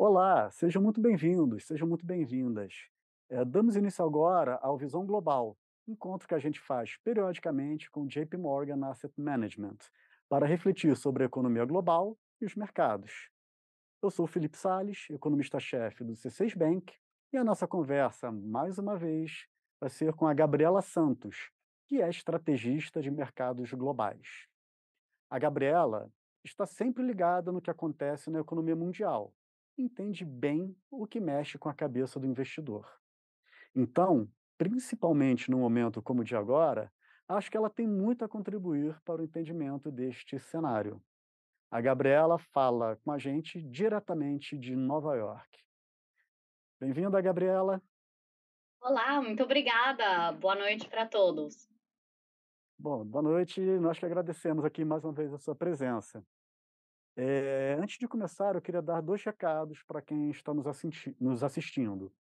Olá, sejam muito bem-vindos, sejam muito bem-vindas. Eh, damos início agora ao Visão Global, encontro que a gente faz periodicamente com JP Morgan Asset Management, para refletir sobre a economia global e os mercados. Eu sou Felipe Sales, economista-chefe do C6 Bank, e a nossa conversa, mais uma vez, vai ser com a Gabriela Santos, que é estrategista de mercados globais. A Gabriela está sempre ligada no que acontece na economia mundial, entende bem o que mexe com a cabeça do investidor. Então, principalmente num momento como o de agora, acho que ela tem muito a contribuir para o entendimento deste cenário. A Gabriela fala com a gente diretamente de Nova York. Bem-vinda, Gabriela. Olá, muito obrigada. Boa noite para todos. Bom, boa noite. Nós que agradecemos aqui mais uma vez a sua presença. Eh, antes de começar, eu queria dar dois recados para quem está nos assisti nos assistindo.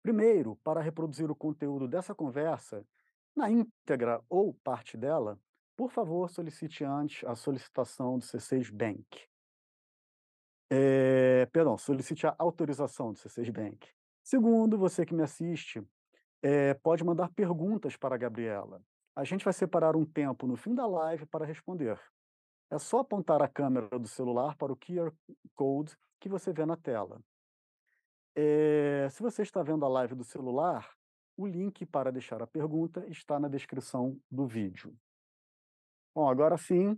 Primeiro, para reproduzir o conteúdo dessa conversa, na íntegra ou parte dela, por favor, solicite antes a solicitação do C6 Bank. Eh, perdão, solicite a autorização do C6 Bank. Segundo, você que me assiste, eh, pode mandar perguntas para a Gabriela. A gente vai separar um tempo no fim da live para responder. É só apontar a câmera do celular para o QR Code que você vê na tela. Eh, se você está vendo a live do celular, o link para deixar a pergunta está na descrição do vídeo. Bom, agora sim.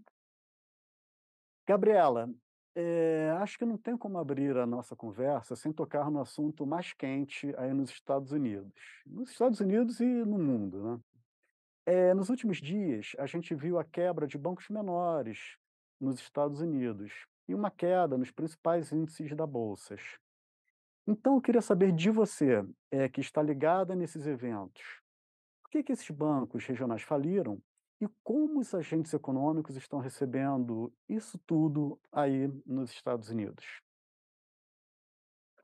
Gabriela, eh, acho que não tem como abrir a nossa conversa sem tocar no assunto mais quente aí nos Estados Unidos. Nos Estados Unidos e no mundo, né. Eh, nos últimos dias, a gente viu a quebra de bancos menores nos Estados Unidos e uma queda nos principais índices da bolsas. Então eu queria saber de você, eh, que está ligada nesses eventos, por que que esses bancos regionais faliram e como os agentes econômicos estão recebendo isso tudo aí nos Estados Unidos?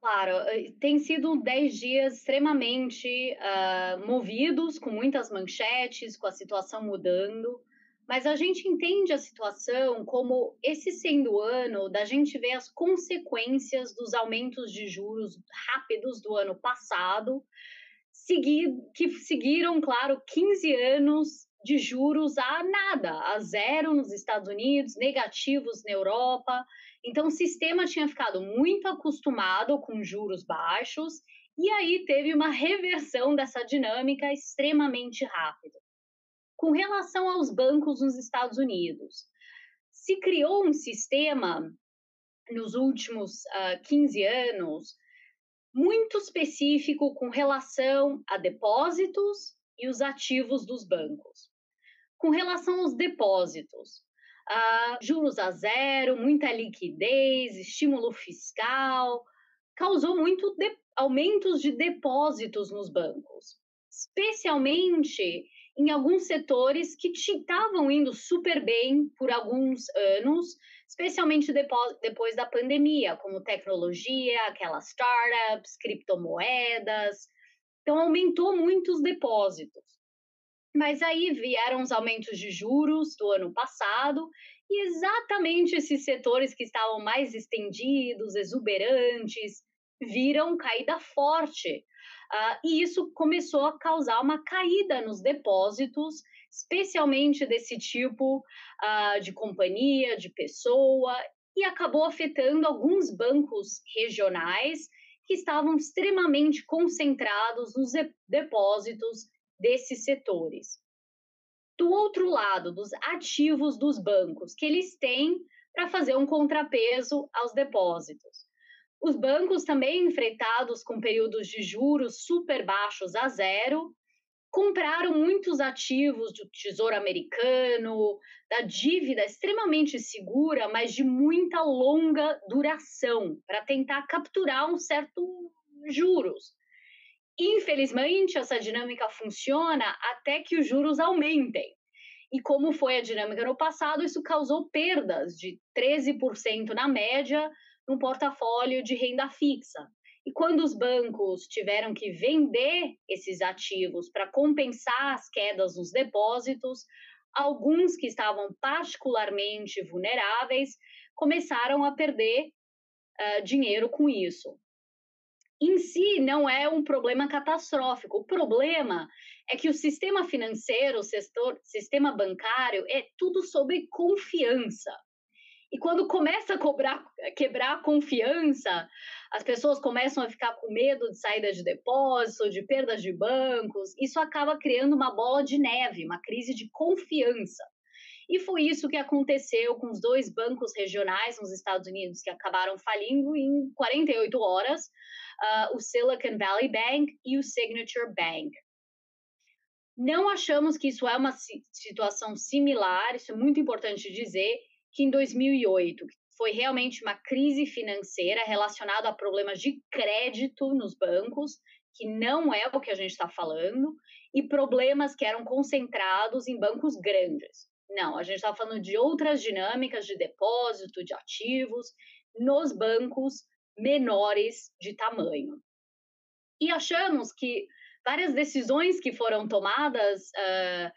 Claro, hã, tem sido 10 dias extremamente, hã, movidos, com muitas manchetes, com a situação mudando, mas a gente entende a situação como esse sendo o ano da gente ver as consequências dos aumentos de juros rápidos do ano passado, que seguiram, claro, 15 anos de juros a nada, a zero nos Estados Unidos, negativos na Europa. Então o sistema tinha ficado muito acostumado com juros baixos, e aí teve uma reversão dessa dinâmica extremamente rápida. Com relação aos bancos nos Estados Unidos, se criou um sistema nos últimos, hã, 15 anos, muito específico com relação a depósitos e os ativos dos bancos. Com relação aos depósitos, hã, juros a zero, muita liquidez, estímulo fiscal, causou muito de aumentos de depósitos nos bancos, especialmente em alguns setores que estavam indo super bem por alguns anos, especialmente depo depois da pandemia, como tecnologia, aquelas startups, criptomoedas, então aumentou muito os depósitos. Mas aí vieram os aumentos de juros do ano passado, e exatamente esses setores que estavam mais estendidos, exuberantes, viram caída forte, hã, e isso começou a causar uma caída nos depósitos, especialmente desse tipo, hã, de companhia, de pessoa, e acabou afetando alguns bancos regionais, que estavam extremamente concentrados nos depósitos desses setores. Do outro lado, dos ativos dos bancos, que eles têm para fazer um contrapeso aos depósitos. Os bancos também enfrentados com períodos de juros super baixos a zero, compraram muitos ativos do tesouro americano, da dívida extremamente segura, mas de muita longa duração, para tentar capturar um certo juros. Infelizmente, essa dinâmica funciona até que os juros aumentem. E como foi a dinâmica no passado, isso causou perdas de 13% na média, num portafólio de renda fixa. E quando os bancos tiveram que vender esses ativos para compensar as quedas nos depósitos, alguns que estavam particularmente vulneráveis começaram a perder, uh, dinheiro com isso. Em si, não é um problema catastrófico. O problema é que o sistema financeiro, o sistema bancário, é tudo sobre confiança. E quando começa a cobrar, quebrar a confiança, as pessoas começam a ficar com medo de saída de depósito, de perdas de bancos. Isso acaba criando uma bola de neve, uma crise de confiança. E foi isso que aconteceu com os dois bancos regionais nos Estados Unidos que acabaram falindo em 48 horas, uh, o Silicon Valley Bank e o Signature Bank. Não achamos que isso é uma situação similar, isso é muito importante dizer, que em 2008 foi realmente uma crise financeira relacionada a problemas de crédito nos bancos, que não é o que a gente está falando, e problemas que eram concentrados em bancos grandes. Não, a gente está falando de outras dinâmicas de depósito de ativos nos bancos menores de tamanho. E achamos que várias decisões que foram tomadas uh,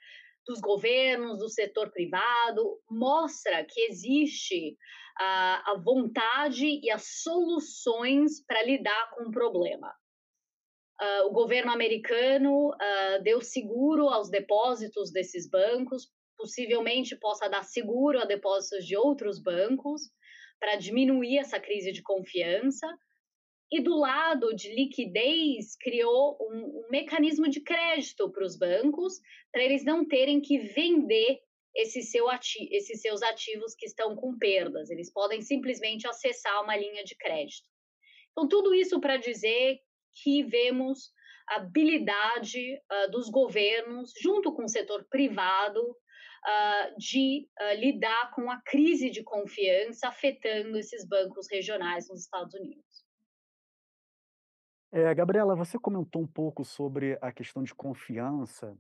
dos governos, do setor privado, mostra que existe a, a vontade e as soluções para lidar com o problema. Uh, o governo americano uh, deu seguro aos depósitos desses bancos, possivelmente possa dar seguro a depósitos de outros bancos, para diminuir essa crise de confiança. E do lado de liquidez, criou um, um mecanismo de crédito para os bancos, para eles não terem que vender esse seu ati esses seus ativos que estão com perdas. Eles podem simplesmente acessar uma linha de crédito. Então, tudo isso para dizer que vemos a habilidade uh, dos governos, junto com o setor privado, uh, de uh, lidar com a crise de confiança afetando esses bancos regionais nos Estados Unidos. É, Gabriela, você comentou um pouco sobre a questão de confiança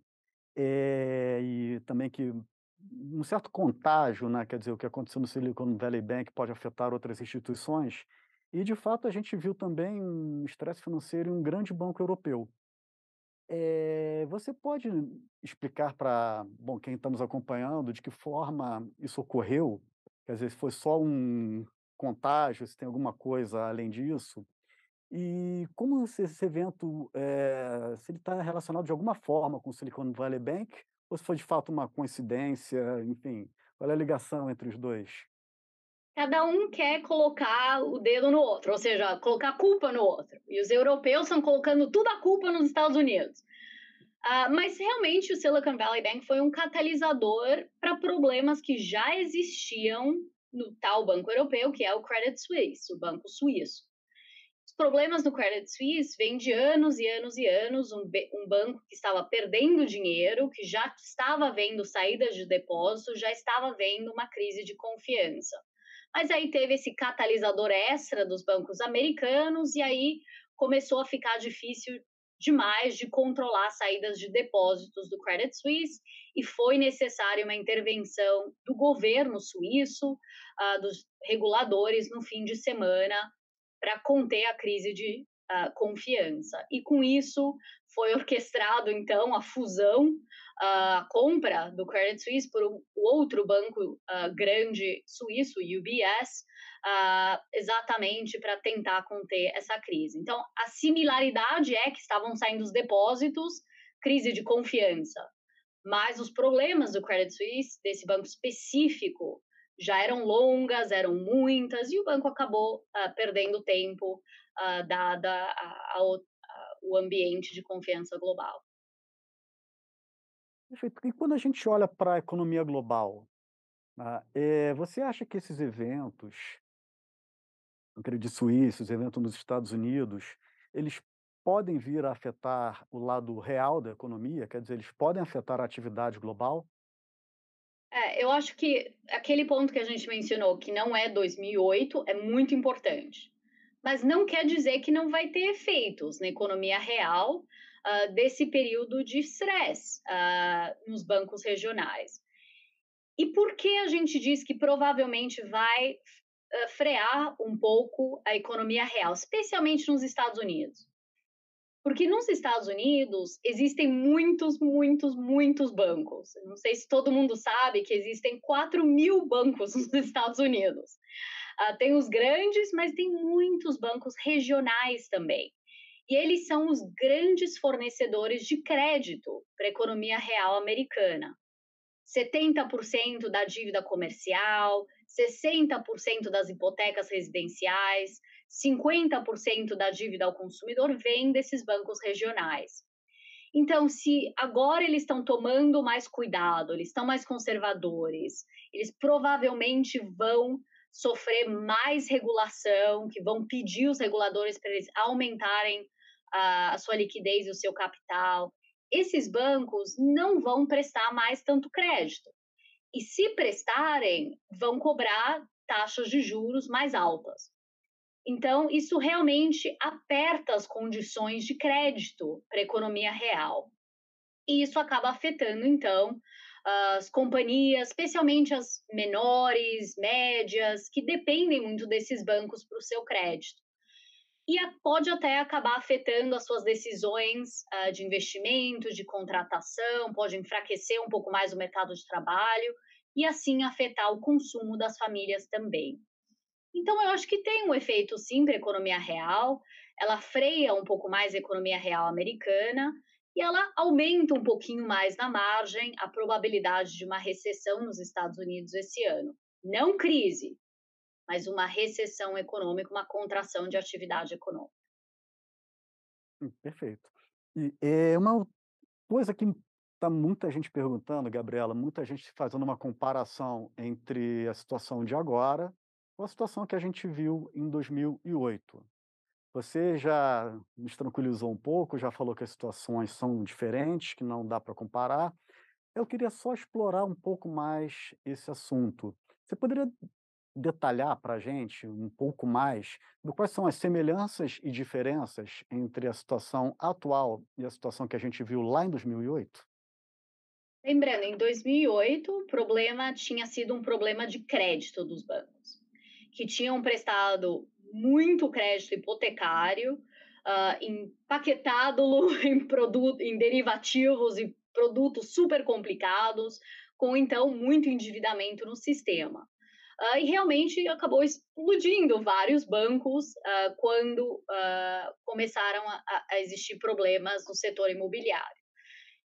é, e também que um certo contágio, né, quer dizer, o que aconteceu no Silicon Valley Bank pode afetar outras instituições. E, de fato, a gente viu também um estresse financeiro em um grande banco europeu. É, você pode explicar para, quem está nos acompanhando, de que forma isso ocorreu? Quer dizer, se foi só um contágio, se tem alguma coisa além disso? E como esse, evento, é, se ele está relacionado de alguma forma com o Silicon Valley Bank, ou se foi de fato uma coincidência, enfim, qual é a ligação entre os dois? Cada um quer colocar o dedo no outro, ou seja, colocar a culpa no outro. E os europeus estão colocando toda a culpa nos Estados Unidos. Uh, mas realmente o Silicon Valley Bank foi um catalisador para problemas que já existiam no tal banco europeu, que é o Credit Suisse, o banco suíço. Os problemas do Credit Suisse vêm de anos e anos e anos, um, um, banco que estava perdendo dinheiro, que já estava vendo saídas de depósito, já estava vendo uma crise de confiança. Mas aí teve esse catalisador extra dos bancos americanos e aí começou a ficar difícil demais de controlar as saídas de depósitos do Credit Suisse e foi necessária uma intervenção do governo suíço, uh, dos reguladores no fim de semana para conter a crise de uh, confiança. E com isso foi orquestrado então a fusão, a compra do Credit Suisse por um outro banco uh, grande suíço, UBS, Uh, exatamente para tentar conter essa crise. Então, a similaridade é que estavam saindo os depósitos, crise de confiança, mas os problemas do Credit Suisse, desse banco específico, já eram longas, eram muitas, e o banco acabou uh, perdendo tempo, uh, dada a, a, a, o ambiente de confiança global. Perfeito. E quando a gente olha para a economia global, uh, é, você acha que esses eventos, o Credit Suisse, os eventos nos Estados Unidos, eles podem vir a afetar o lado real da economia? Quer dizer, eles podem afetar a atividade global? É, eu acho que aquele ponto que a gente mencionou, que não é 2008, é muito importante. Mas não quer dizer que não vai ter efeitos na economia real uh, desse período de estresse uh, nos bancos regionais. E por que a gente diz que provavelmente vai uh, frear um pouco a economia real, especialmente nos Estados Unidos? Porque nos Estados Unidos existem muitos, muitos, muitos bancos. Não sei se todo mundo sabe que existem 4 mil bancos nos Estados Unidos. Uh, tem os grandes, mas tem muitos bancos regionais também. E eles são os grandes fornecedores de crédito para a economia real americana. 70% da dívida comercial, 60% das hipotecas residenciais, 50% da dívida ao consumidor vem desses bancos regionais. Então, se agora eles estão tomando mais cuidado, eles estão mais conservadores, eles provavelmente vão sofrer mais regulação, que vão pedir os reguladores para eles aumentarem a, sua liquidez e o seu capital. Esses bancos não vão prestar mais tanto crédito. E se prestarem, vão cobrar taxas de juros mais altas. Então, isso realmente aperta as condições de crédito para a economia real. E isso acaba afetando, então, as companhias, especialmente as menores, médias, que dependem muito desses bancos para o seu crédito. E pode até acabar afetando as suas decisões uh, de investimento, de contratação, pode enfraquecer um pouco mais o mercado de trabalho e assim afetar o consumo das famílias também. Então, eu acho que tem um efeito sim para a economia real, ela freia um pouco mais a economia real americana e ela aumenta um pouquinho mais na margem a probabilidade de uma recessão nos Estados Unidos esse ano. Não crise, mas uma recessão econômica, uma contração de atividade econômica. Hum, perfeito. E é uma coisa que está muita gente perguntando, Gabriela, muita gente fazendo uma comparação entre a situação de agora com a situação que a gente viu em 2008. Você já nos tranquilizou um pouco, já falou que as situações são diferentes, que não dá para comparar. Eu queria só explorar um pouco mais esse assunto. Você poderia detalhar para a gente um pouco mais do quais são as semelhanças e diferenças entre a situação atual e a situação que a gente viu lá em 2008? Lembrando, em 2008, o problema tinha sido um problema de crédito dos bancos, que tinham prestado muito crédito hipotecário, uh, empaquetado em, produto, em derivativos e produtos super complicados, com então muito endividamento no sistema. Uh, e realmente acabou explodindo vários bancos uh, quando uh, começaram a, a, existir problemas no setor imobiliário.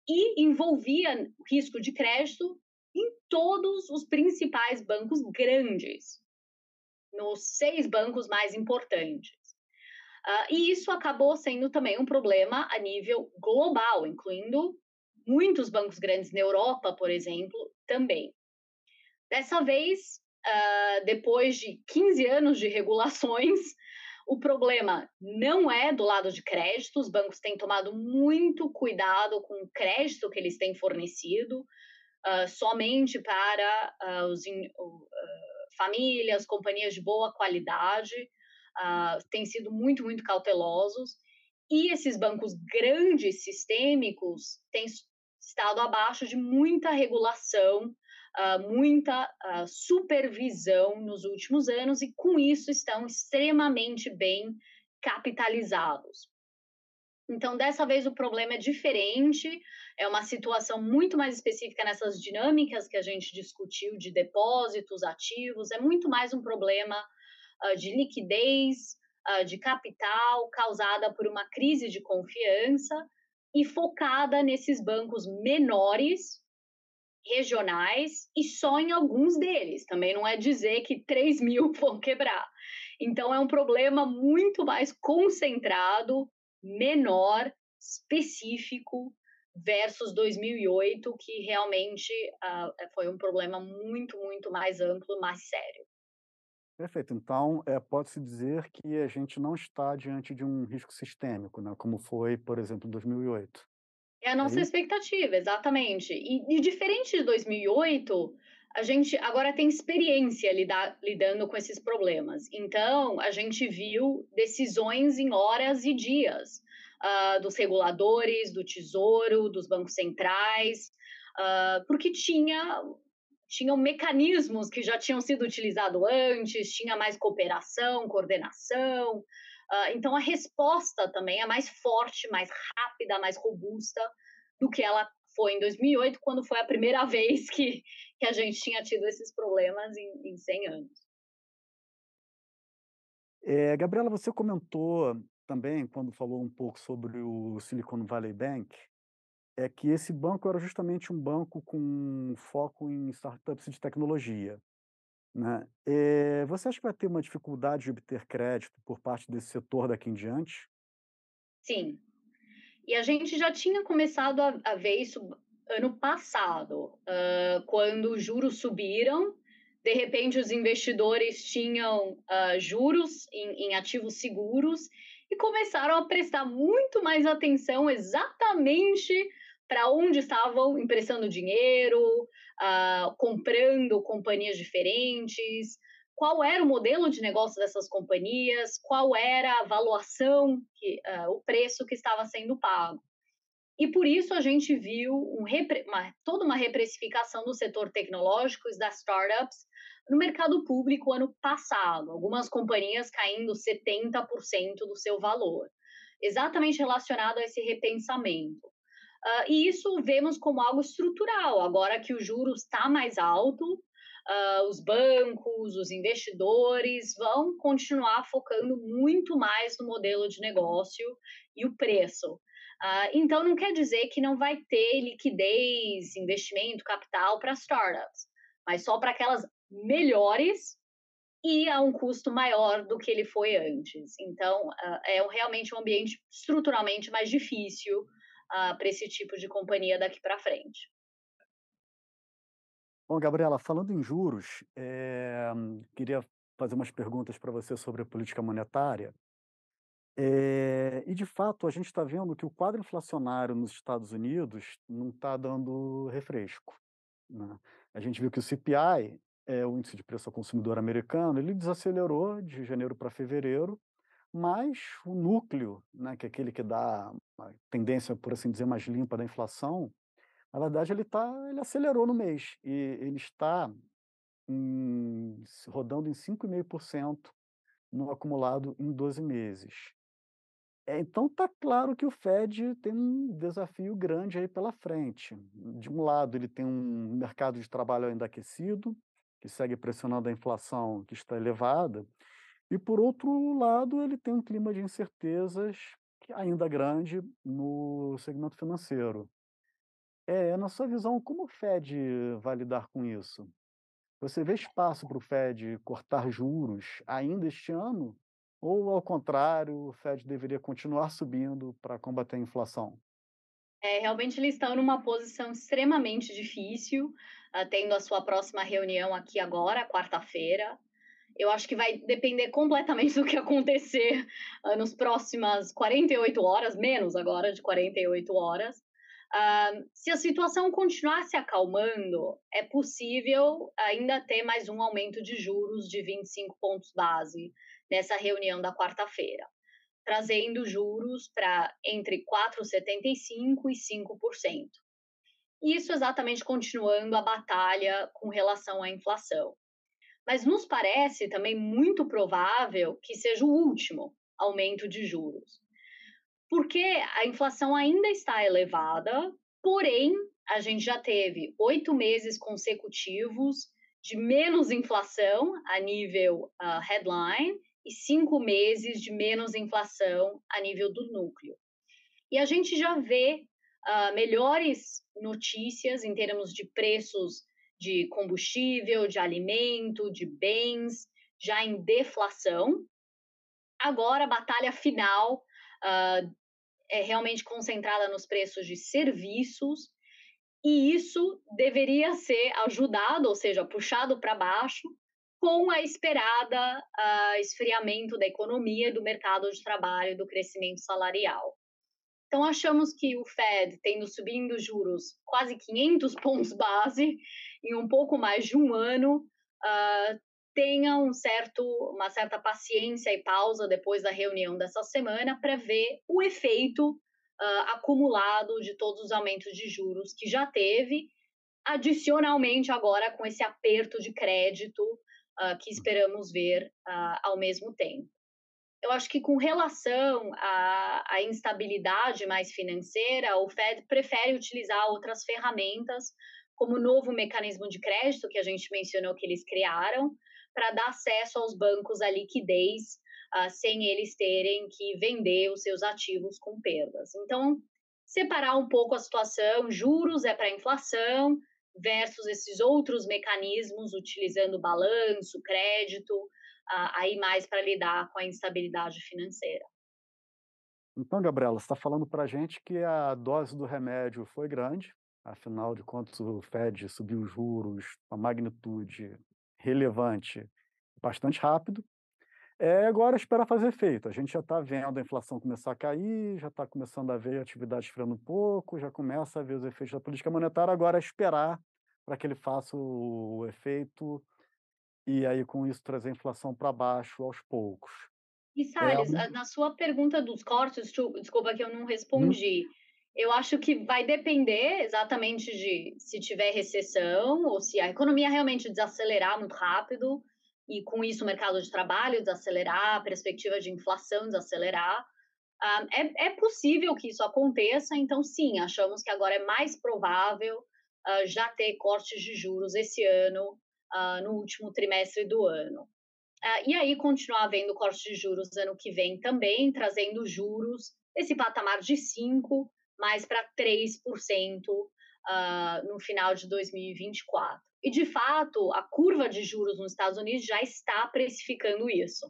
E envolvia risco de crédito em todos os principais bancos grandes, nos seis bancos mais importantes. e isso acabou sendo também um problema a nível global, incluindo muitos bancos grandes na Europa, por exemplo, também. Dessa vez, uh, depois de 15 anos de regulações, o problema não é do lado de crédito, os bancos têm tomado muito cuidado com o crédito que eles têm fornecido, uh, somente para uh, os uh, famílias, companhias de boa qualidade, têm sido muito, muito cautelosos. E esses bancos grandes, sistêmicos, têm estado abaixo de muita regulação muita uh, supervisão nos últimos anos e, com isso, estão extremamente bem capitalizados. Então, dessa vez, o problema é diferente, é uma situação muito mais específica nessas dinâmicas que a gente discutiu de depósitos, ativos, é muito mais um problema uh, de liquidez, uh, de capital, causada por uma crise de confiança e focada nesses bancos menores, regionais e só em alguns deles. Também não é dizer que 3 mil vão quebrar. Então, é um problema muito mais concentrado, menor, específico, versus 2008, que realmente uh, foi um problema muito, muito mais amplo, mais sério. Perfeito. Então, é, pode-se dizer que a gente não está diante de um risco sistêmico, né, como foi, por exemplo, em 2008. É a nossa expectativa, exatamente. E, e, diferente de 2008, a gente agora tem experiência lidar, lidando com esses problemas. Então, a gente viu decisões em horas e dias uh, dos reguladores, do Tesouro, dos bancos centrais, uh, porque tinha tinham mecanismos que já tinham sido utilizados antes, tinha mais cooperação, coordenação, então, a resposta também é mais forte, mais rápida, mais robusta do que ela foi em 2008, quando foi a primeira vez que, que a gente tinha tido esses problemas em, em 100 anos. Eh, Gabriela, você comentou também, quando falou um pouco sobre o Silicon Valley Bank, é que esse banco era justamente um banco com foco em startups de tecnologia, né. Eh, você acha que vai ter uma dificuldade de obter crédito por parte desse setor daqui em diante? Sim. E a gente já tinha começado a a ver isso ano passado, hã, quando os juros subiram, de repente os investidores tinham, hã, juros em em ativos seguros e começaram a prestar muito mais atenção exatamente para onde estavam emprestando dinheiro, ah, comprando companhias diferentes, qual era o modelo de negócio dessas companhias, qual era a valuação que hã, o preço que estava sendo pago. E por isso a gente viu um repre uma toda uma reprecificação do setor tecnológico e das startups no mercado público ano passado, algumas companhias caindo 70% do seu valor, exatamente relacionado a esse repensamento. Hã, e isso vemos como algo estrutural, agora que o juros está mais alto, hã, os bancos, os investidores vão continuar focando muito mais no modelo de negócio e o preço. Ah, então não quer dizer que não vai ter liquidez, investimento, capital para startups, mas só para aquelas melhores e a um custo maior do que ele foi antes. Então, é realmente um ambiente estruturalmente mais difícil, ah, para esse tipo de companhia daqui para frente. Bom, Gabriela, falando em juros, eh, queria fazer umas perguntas para você sobre a política monetária. Eh, e de fato, a gente está vendo que o quadro inflacionário nos Estados Unidos não está dando refresco, né. A gente viu que o CPI, eh, o índice de preço ao consumidor americano, ele desacelerou de janeiro para fevereiro, mas o núcleo, né, que é aquele que dá uma tendência, por assim dizer, mais limpa da inflação, na verdade ele tá ele acelerou no mês e ele está em rodando em 5,5% no acumulado em 12 meses. É, então tá claro que o Fed tem um desafio grande aí pela frente. De um lado, ele tem um mercado de trabalho ainda aquecido, que segue pressionando a inflação que está elevada, e por outro lado, ele tem um clima de incertezas ainda grande no segmento financeiro. Eh, na sua visão, como o Fed vai lidar com isso? Você vê espaço para o Fed cortar juros ainda este ano? Ou, ao contrário, o Fed deveria continuar subindo para combater a inflação? É, realmente eles estão numa posição extremamente difícil, hã, tendo a sua próxima reunião aqui agora, quarta-feira. Eu acho que vai depender completamente do que acontecer, hã, nos próximas 48 horas, menos agora de 48 horas. Hã, se a situação continuar se acalmando, é possível ainda ter mais um aumento de juros de 25 pontos base, nessa reunião da quarta-feira, trazendo juros para entre 4,75% e 5%. Isso exatamente continuando a batalha com relação à inflação. Mas nos parece também muito provável que seja o último aumento de juros. Porque a inflação ainda está elevada, porém, a gente já teve 8 meses consecutivos de menos inflação a nível, hã, headline e 5 meses de menos inflação a nível do núcleo. E a gente já vê, hã, melhores notícias em termos de preços de combustível, de alimento, de bens, já em deflação. Agora a batalha final, hã, é realmente concentrada nos preços de serviços, e isso deveria ser ajudado, ou seja, puxado para baixo, com a esperada, hã, esfriamento da economia do mercado de trabalho, do crescimento salarial. Então achamos que o Fed tendo subindo juros quase 500 pontos base, em um pouco mais de 1 ano, hã, tenha um certo uma certa paciência e pausa depois da reunião dessa semana para ver o efeito, hã, acumulado de todos os aumentos de juros que já teve, adicionalmente agora com esse aperto de crédito, hã, que esperamos ver, ah, ao mesmo tempo. Eu acho que com relação à à instabilidade mais financeira, o Fed prefere utilizar outras ferramentas, como novo mecanismo de crédito que a gente mencionou que eles criaram, para dar acesso aos bancos à liquidez, uh, sem eles terem que vender os seus ativos com perdas. Então, separar um pouco a situação, juros é para inflação versus esses outros mecanismos utilizando balanço, crédito, uh, aí mais para lidar com a instabilidade financeira. Então, Gabriela, você está falando para a gente que a dose do remédio foi grande, afinal de contas o Fed subiu os juros, a magnitude relevante, bastante rápido, é, agora espera fazer efeito. A gente já está vendo a inflação começar a cair, já está começando a ver a atividade esfriando um pouco, já começa a ver os efeitos da política monetária, agora é esperar para que ele faça o efeito e aí com isso trazer a inflação para baixo aos poucos. E É Salles, um na sua pergunta dos cortes, desculpa que eu não Uhum. respondi. Eu acho que vai depender exatamente de se tiver recessão ou se a economia realmente desacelerar muito rápido e com isso o mercado de trabalho desacelerar, a perspectiva de inflação desacelerar. Ah, é, é possível que isso aconteça, então sim, achamos que agora é mais provável uh, já ter cortes de juros esse ano, uh, no último trimestre do ano. Uh, e aí continuar havendo cortes de juros ano que vem também, trazendo juros, esse patamar de 5% mais para 3% no final de 2024. E, de fato, a curva de juros nos Estados Unidos já está precificando isso.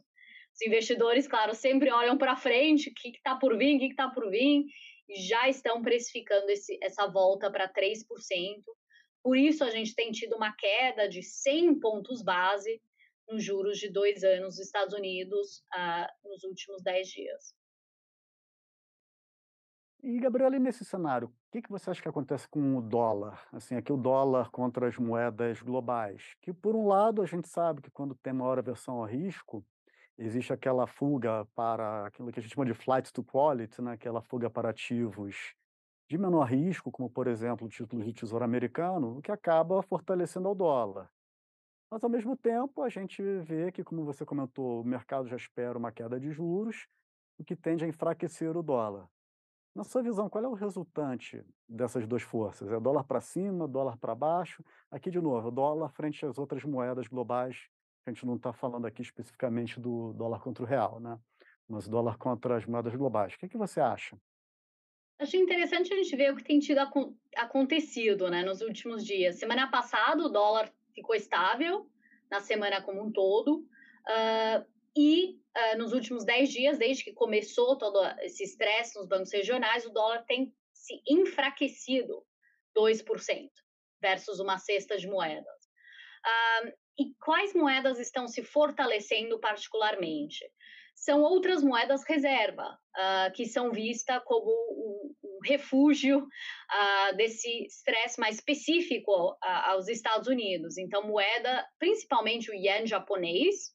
Os investidores, claro, sempre olham para frente, o que está por vir, o que está por vir, e já estão precificando esse, essa volta para 3%. Por isso, a gente tem tido uma queda de 100 pontos base nos juros de dois anos dos Estados Unidos uh, nos últimos 10 dias. E, Gabriela, e nesse cenário, o que, que você acha que acontece com o dólar? Assim, aqui o dólar contra as moedas globais. Que, por um lado, a gente sabe que quando tem maior aversão ao risco, existe aquela fuga para aquilo que a gente chama de flight to quality, né? aquela fuga para ativos de menor risco, como, por exemplo, o título de tesouro americano, o que acaba fortalecendo o dólar. Mas, ao mesmo tempo, a gente vê que, como você comentou, o mercado já espera uma queda de juros, o que tende a enfraquecer o dólar. Na sua visão, qual é o resultante dessas duas forças? É dólar para cima, dólar para baixo? Aqui, de novo, dólar frente às outras moedas globais. A gente não está falando aqui especificamente do dólar contra o real, né? Mas dólar contra as moedas globais. O que, que você acha? Achei interessante a gente ver o que tem tido acontecido né, nos últimos dias. Semana passada, o dólar ficou estável, na semana como um todo. Uh, e uh, nos últimos 10 dias, desde que começou todo esse estresse nos bancos regionais, o dólar tem se enfraquecido 2% versus uma cesta de moedas. Uh, e quais moedas estão se fortalecendo particularmente? São outras moedas reserva, uh, que são vistas como um, um refúgio uh, desse estresse mais específico aos Estados Unidos. Então, moeda, principalmente o yen japonês,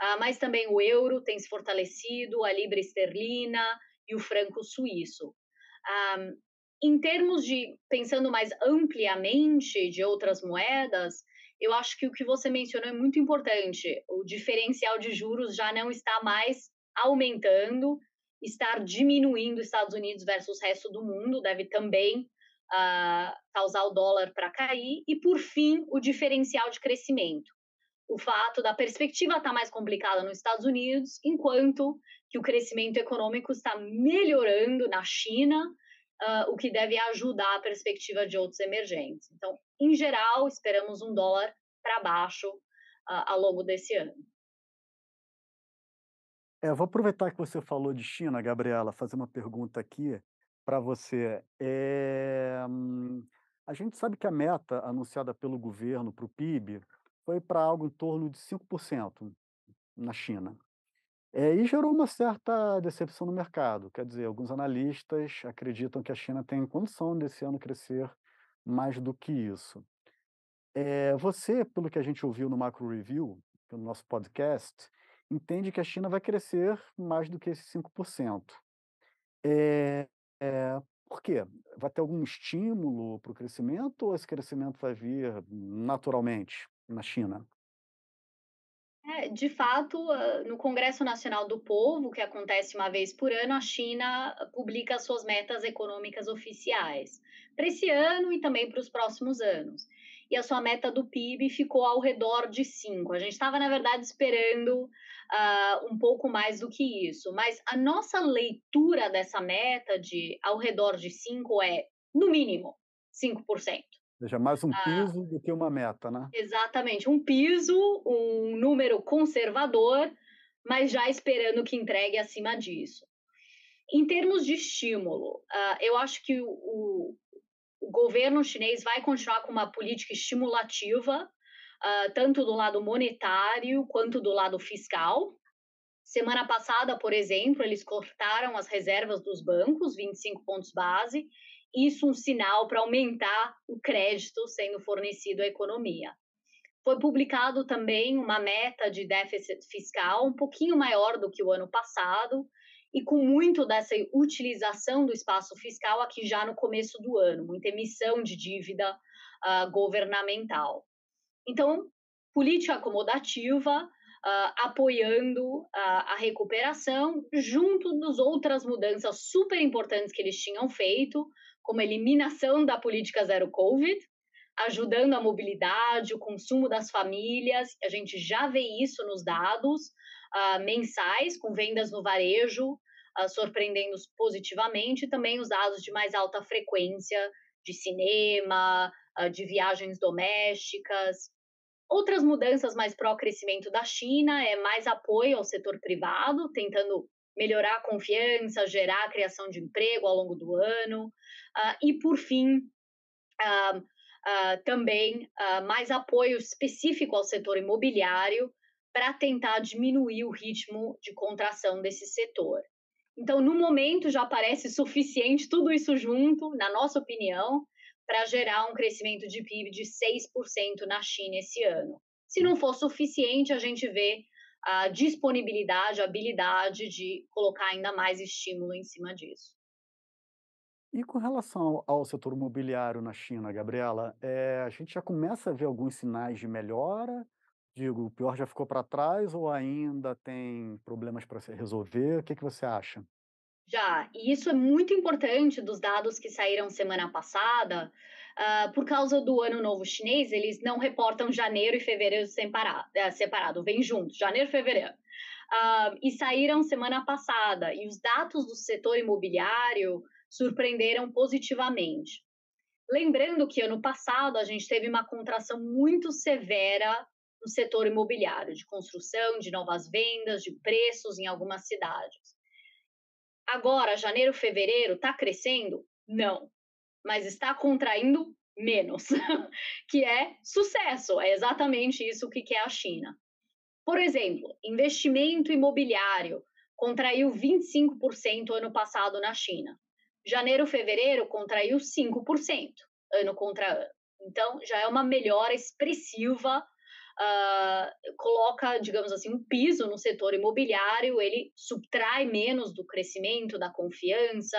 ah, mas também o euro tem se fortalecido, a libra esterlina e o franco suíço. Ah, em termos de, pensando mais ampliamente de outras moedas, eu acho que o que você mencionou é muito importante. O diferencial de juros já não está mais aumentando, estar diminuindo Estados Unidos versus o resto do mundo deve também uh, causar o dólar para cair. E, por fim, o diferencial de crescimento o fato da perspectiva estar tá mais complicada nos Estados Unidos, enquanto que o crescimento econômico está melhorando na China, uh, o que deve ajudar a perspectiva de outros emergentes. Então, em geral, esperamos um dólar para baixo uh, ao longo desse ano. É, vou aproveitar que você falou de China, Gabriela, fazer uma pergunta aqui para você. É, a gente sabe que a meta anunciada pelo governo para o PIB foi para algo em torno de 5% na China. É, e gerou uma certa decepção no mercado. Quer dizer, alguns analistas acreditam que a China tem condição desse ano crescer mais do que isso. É, você, pelo que a gente ouviu no Macro Review, no nosso podcast, entende que a China vai crescer mais do que esse 5%. É, é, por quê? Vai ter algum estímulo para o crescimento ou esse crescimento vai vir naturalmente? Na China? É, de fato, no Congresso Nacional do Povo, que acontece uma vez por ano, a China publica suas metas econômicas oficiais para esse ano e também para os próximos anos. e a sua meta do PIB ficou ao redor de 5. A gente estava, na verdade, esperando uh, um pouco mais do que isso, mas a nossa leitura dessa meta de ao redor de 5 é, no mínimo, 5%. Seja, mais um ah. piso do que uma meta, né? Exatamente, um piso, um número conservador, mas já esperando que entregue acima disso. Em termos de estímulo, uh, eu acho que o, o, governo chinês vai continuar com uma política estimulativa, uh, tanto do lado monetário quanto do lado fiscal. Semana passada, por exemplo, eles cortaram as reservas dos bancos, 25 pontos base, isso um sinal para aumentar o crédito sendo fornecido à economia. Foi publicado também uma meta de déficit fiscal um pouquinho maior do que o ano passado e com muito dessa utilização do espaço fiscal aqui já no começo do ano, muita emissão de dívida uh, governamental. Então, política acomodativa, uh, apoiando uh, a recuperação, junto das outras mudanças super importantes que eles tinham feito, como a eliminação da política zero Covid, ajudando a mobilidade, o consumo das famílias. A gente já vê isso nos dados uh, mensais, com vendas no varejo uh, surpreendendo positivamente, também os dados de mais alta frequência de cinema, uh, de viagens domésticas. Outras mudanças mais pró-crescimento da China é mais apoio ao setor privado, tentando melhorar a confiança, gerar a criação de emprego ao longo do ano. Uh, e, por fim, uh, uh, também mais apoio específico ao setor imobiliário para tentar diminuir o ritmo de contração desse setor. Então, no momento, já parece suficiente tudo isso junto, na nossa opinião, para gerar um crescimento de PIB de 6% na China esse ano. Se não for suficiente, a gente vê a disponibilidade, a habilidade de colocar ainda mais estímulo em cima disso. E com relação ao setor imobiliário na China, Gabriela, é, a gente já começa a ver alguns sinais de melhora? Digo, o pior já ficou para trás ou ainda tem problemas para se resolver? O que, que você acha? Já, e isso é muito importante dos dados que saíram semana passada, uh, por causa do Ano Novo Chinês, eles não reportam janeiro e fevereiro separado, uh, separado vem junto, janeiro e fevereiro. Uh, e saíram semana passada, e os dados do setor imobiliário surpreenderam positivamente. Lembrando que ano passado a gente teve uma contração muito severa no setor imobiliário, de construção, de novas vendas, de preços em algumas cidades. Agora, janeiro, fevereiro, está crescendo? Não. Mas está contraindo menos, que é sucesso. É exatamente isso que quer a China. Por exemplo, investimento imobiliário contraiu 25% ano passado na China. Janeiro, fevereiro contraiu 5% ano contra ano. Então, já é uma melhora expressiva uh, coloca, digamos assim, um piso no setor imobiliário, ele subtrai menos do crescimento, da confiança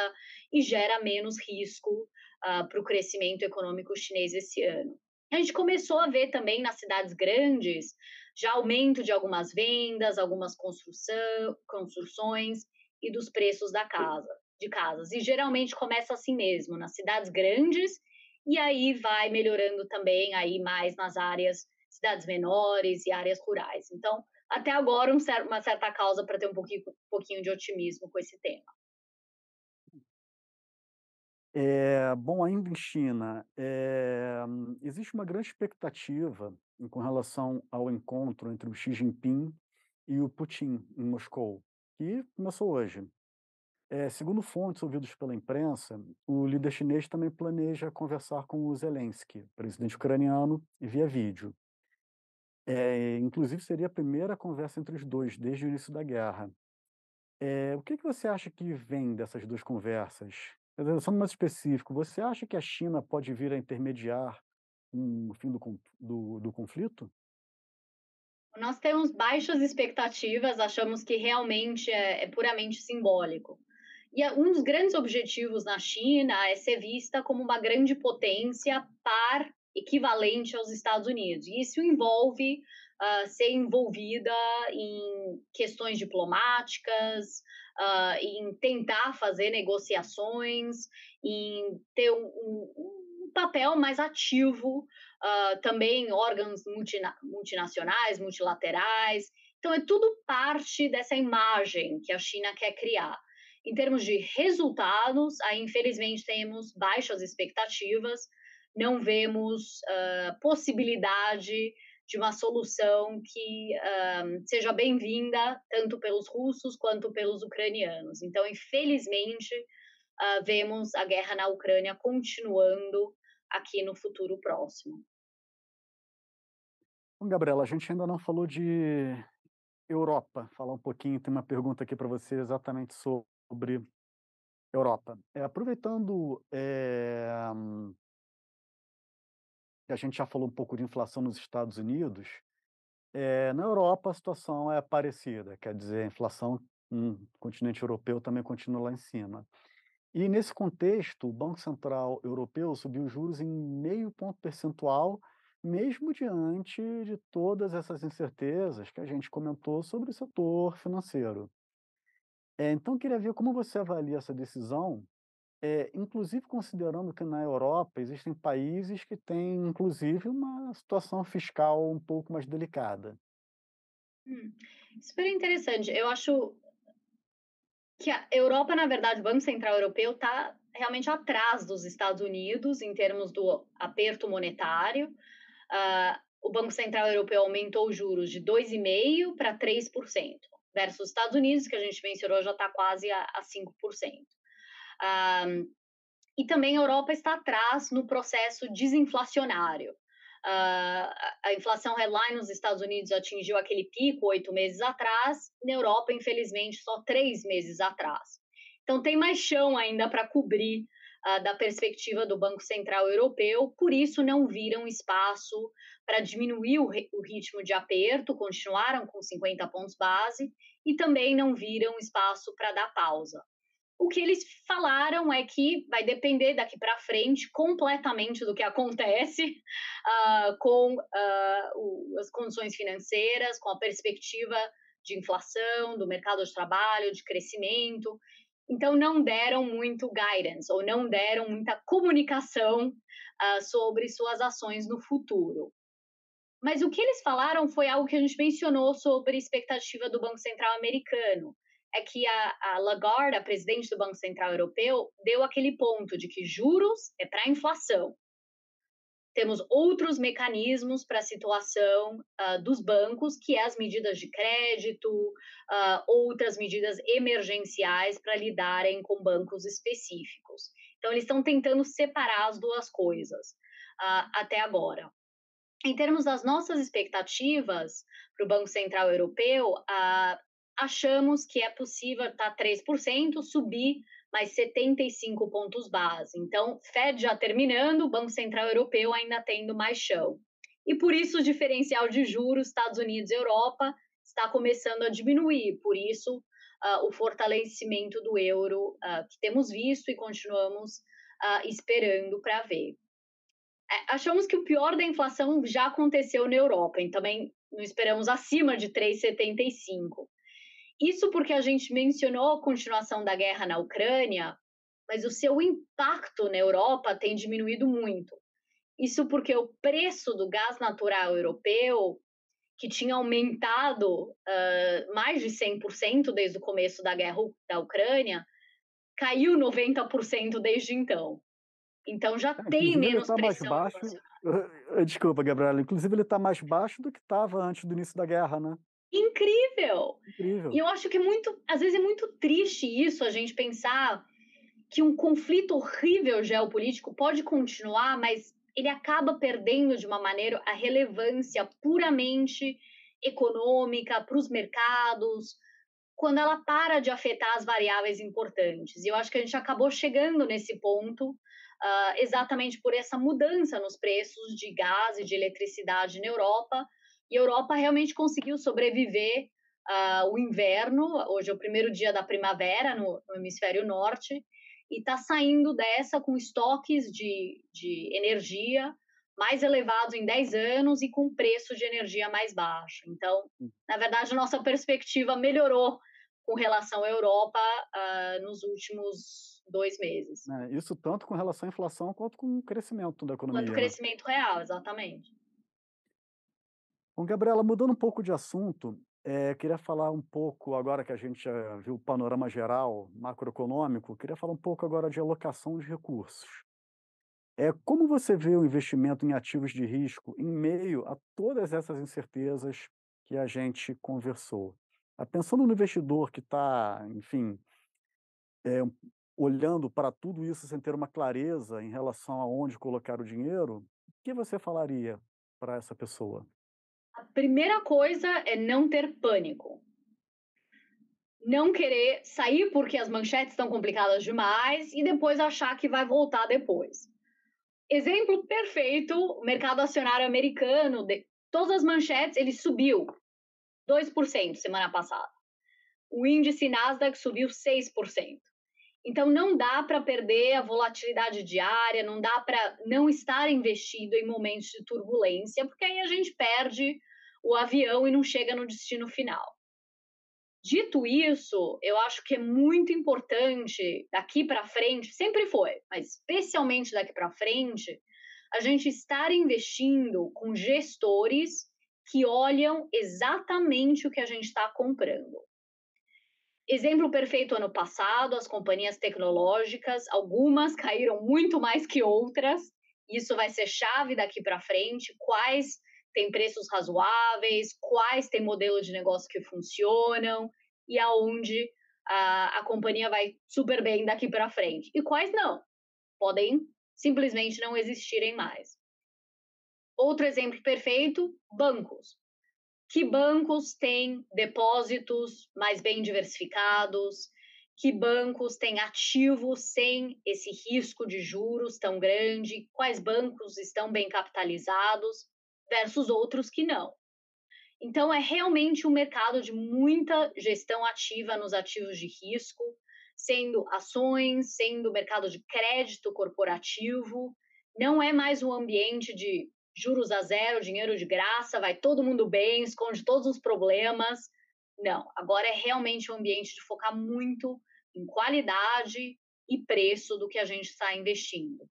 e gera menos risco uh, para o crescimento econômico chinês esse ano. A gente começou a ver também nas cidades grandes já aumento de algumas vendas, algumas construção, construções e dos preços da casa, de casas. E geralmente começa assim mesmo, nas cidades grandes, e aí vai melhorando também aí mais nas áreas cidades menores e áreas rurais. Então, até agora, um cer uma certa causa para ter um pouquinho, um pouquinho de otimismo com esse tema. É, bom, ainda em China, é, existe uma grande expectativa com relação ao encontro entre o Xi Jinping e o Putin em Moscou, que começou hoje. É, segundo fontes ouvidas pela imprensa, o líder chinês também planeja conversar com o Zelensky, presidente ucraniano, via vídeo. É, inclusive seria a primeira conversa entre os dois desde o início da guerra. É, o que, que você acha que vem dessas duas conversas? Sendo mais específico, você acha que a China pode vir a intermediar um fim do, do, do conflito? Nós temos baixas expectativas, achamos que realmente é, é puramente simbólico. E um dos grandes objetivos na China é ser vista como uma grande potência par equivalente aos Estados Unidos. E isso envolve uh, ser envolvida em questões diplomáticas, uh, em tentar fazer negociações, em ter um, um, um papel mais ativo, uh, também órgãos multina multinacionais, multilaterais. Então, é tudo parte dessa imagem que a China quer criar. Em termos de resultados, aí, infelizmente, temos baixas expectativas, não vemos uh, possibilidade de uma solução que uh, seja bem-vinda tanto pelos russos quanto pelos ucranianos. Então, infelizmente, uh, vemos a guerra na Ucrânia continuando aqui no futuro próximo. Bom, Gabriela, a gente ainda não falou de Europa. Falar um pouquinho, tem uma pergunta aqui para você exatamente sobre Europa. É, aproveitando é, que a gente já falou um pouco de inflação nos Estados Unidos, é, na Europa a situação é parecida, quer dizer, a inflação no continente europeu também continua lá em cima. E nesse contexto, o Banco Central Europeu subiu os juros em meio ponto percentual, mesmo diante de todas essas incertezas que a gente comentou sobre o setor financeiro. É, então, queria ver como você avalia essa decisão, é, inclusive considerando que na Europa existem países que têm, inclusive, uma situação fiscal um pouco mais delicada. Hum, super interessante. Eu acho que a Europa, na verdade, o Banco Central Europeu está realmente atrás dos Estados Unidos em termos do aperto monetário. Uh, o Banco Central Europeu aumentou os juros de 2,5% para 3%, versus os Estados Unidos, que a gente mencionou, já está quase a, a 5%. Uh, e também a Europa está atrás no processo desinflacionário. Uh, a inflação headline nos Estados Unidos atingiu aquele pico oito meses atrás, na Europa, infelizmente, só três meses atrás. Então, tem mais chão ainda para cobrir uh, da perspectiva do Banco Central Europeu, por isso não viram espaço para diminuir o, o ritmo de aperto, continuaram com 50 pontos base, e também não viram espaço para dar pausa. O que eles falaram é que vai depender daqui para frente completamente do que acontece uh, com uh, o, as condições financeiras, com a perspectiva de inflação, do mercado de trabalho, de crescimento. Então, não deram muito guidance, ou não deram muita comunicação uh, sobre suas ações no futuro. Mas o que eles falaram foi algo que a gente mencionou sobre expectativa do Banco Central americano é que a, a Lagarde, a presidente do Banco Central Europeu, deu aquele ponto de que juros é para inflação. Temos outros mecanismos para a situação uh, dos bancos, que é as medidas de crédito, uh, outras medidas emergenciais para lidarem com bancos específicos. Então, eles estão tentando separar as duas coisas uh, até agora. Em termos das nossas expectativas para o Banco Central Europeu, achamos que é possível estar tá 3%, subir mais 75 pontos base. Então, Fed já terminando, Banco Central Europeu ainda tendo mais chão. E por isso o diferencial de juros Estados Unidos e Europa está começando a diminuir. Por isso, uh, o fortalecimento do euro uh, que temos visto e continuamos uh, esperando para ver. É, achamos que o pior da inflação já aconteceu na Europa, e também não esperamos acima de 3,75. Isso porque a gente mencionou a continuação da guerra na Ucrânia, mas o seu impacto na Europa tem diminuído muito. Isso porque o preço do gás natural europeu, que tinha aumentado uh, mais de 100% desde o começo da guerra da Ucrânia, caiu 90% desde então. Então já é, tem menos tá pressão. Mais baixo, desculpa, Gabriela. Inclusive ele está mais baixo do que estava antes do início da guerra, né? Incrível. incrível. E eu acho que é muito, às vezes é muito triste isso, a gente pensar que um conflito horrível geopolítico pode continuar, mas ele acaba perdendo de uma maneira a relevância puramente econômica para os mercados, quando ela para de afetar as variáveis importantes. E eu acho que a gente acabou chegando nesse ponto uh, exatamente por essa mudança nos preços de gás e de eletricidade na Europa, e a Europa realmente conseguiu sobreviver uh, o inverno. Hoje é o primeiro dia da primavera no, no hemisfério norte e está saindo dessa com estoques de, de energia mais elevados em 10 anos e com preço de energia mais baixo. Então, hum. na verdade, nossa perspectiva melhorou com relação à Europa uh, nos últimos dois meses. É, isso tanto com relação à inflação quanto com o crescimento da economia. Quanto né? crescimento real, exatamente. Bom, Gabriela, mudando um pouco de assunto, eh, queria falar um pouco, agora que a gente já viu o panorama geral macroeconômico, queria falar um pouco agora de alocação de recursos. É como você vê o investimento em ativos de risco em meio a todas essas incertezas que a gente conversou? Ah, pensando no investidor que está, enfim, eh, olhando para tudo isso sem ter uma clareza em relação a onde colocar o dinheiro, o que você falaria para essa pessoa? A primeira coisa é não ter pânico. Não querer sair porque as manchetes estão complicadas demais e depois achar que vai voltar depois. Exemplo perfeito, o mercado acionário americano, de todas as manchetes, ele subiu 2% semana passada. O índice Nasdaq subiu 6%. Então não dá para perder a volatilidade diária, não dá para não estar investido em momentos de turbulência, porque aí a gente perde o avião e não chega no destino final. Dito isso, eu acho que é muito importante daqui para frente, sempre foi, mas especialmente daqui para frente, a gente estar investindo com gestores que olham exatamente o que a gente está comprando. Exemplo perfeito ano passado, as companhias tecnológicas, algumas caíram muito mais que outras. Isso vai ser chave daqui para frente. Quais têm preços razoáveis, quais têm modelo de negócio que funcionam e aonde a, a companhia vai super bem daqui para frente. E quais não. Podem simplesmente não existirem mais. Outro exemplo perfeito: bancos. Que bancos têm depósitos mais bem diversificados? Que bancos têm ativos sem esse risco de juros tão grande? Quais bancos estão bem capitalizados versus outros que não? Então, é realmente um mercado de muita gestão ativa nos ativos de risco, sendo ações, sendo mercado de crédito corporativo. Não é mais um ambiente de juros a zero, dinheiro de graça, vai todo mundo bem, esconde todos os problemas. Não, agora é realmente um ambiente de focar muito em qualidade e preço do que a gente está investindo.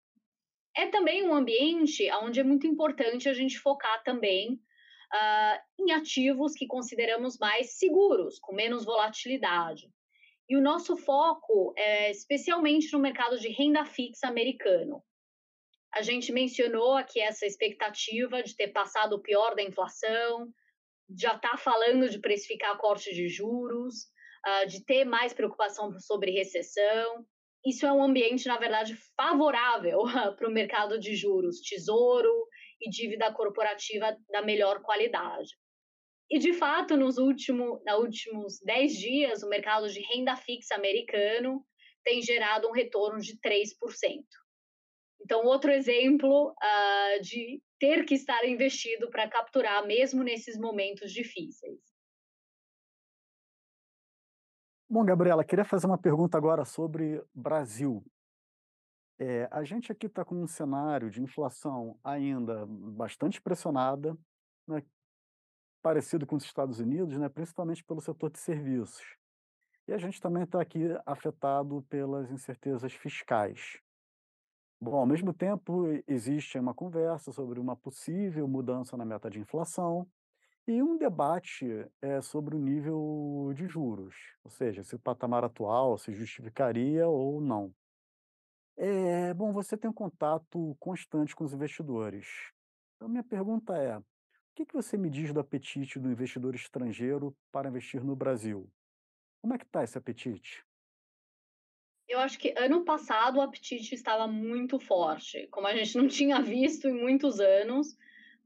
É também um ambiente onde é muito importante a gente focar também uh, em ativos que consideramos mais seguros, com menos volatilidade. E o nosso foco é especialmente no mercado de renda fixa americano. A gente mencionou aqui essa expectativa de ter passado o pior da inflação, já está falando de precificar corte de juros, uh, de ter mais preocupação sobre recessão. Isso é um ambiente, na verdade, favorável para o mercado de juros, tesouro e dívida corporativa da melhor qualidade. E, de fato, nos últimos 10 dias, o mercado de renda fixa americano tem gerado um retorno de 3%. Então, outro exemplo uh, de ter que estar investido para capturar, mesmo nesses momentos difíceis. Bom, Gabriela, queria fazer uma pergunta agora sobre Brasil. É, a gente aqui está com um cenário de inflação ainda bastante pressionada, né, parecido com os Estados Unidos, né, principalmente pelo setor de serviços. E a gente também está aqui afetado pelas incertezas fiscais. Bom, ao mesmo tempo, existe uma conversa sobre uma possível mudança na meta de inflação e um debate é, sobre o nível de juros, ou seja, se o patamar atual se justificaria ou não. É, bom, você tem um contato constante com os investidores. Então, minha pergunta é: o que, que você me diz do apetite do investidor estrangeiro para investir no Brasil? Como é que está esse apetite? Eu acho que ano passado o apetite estava muito forte, como a gente não tinha visto em muitos anos,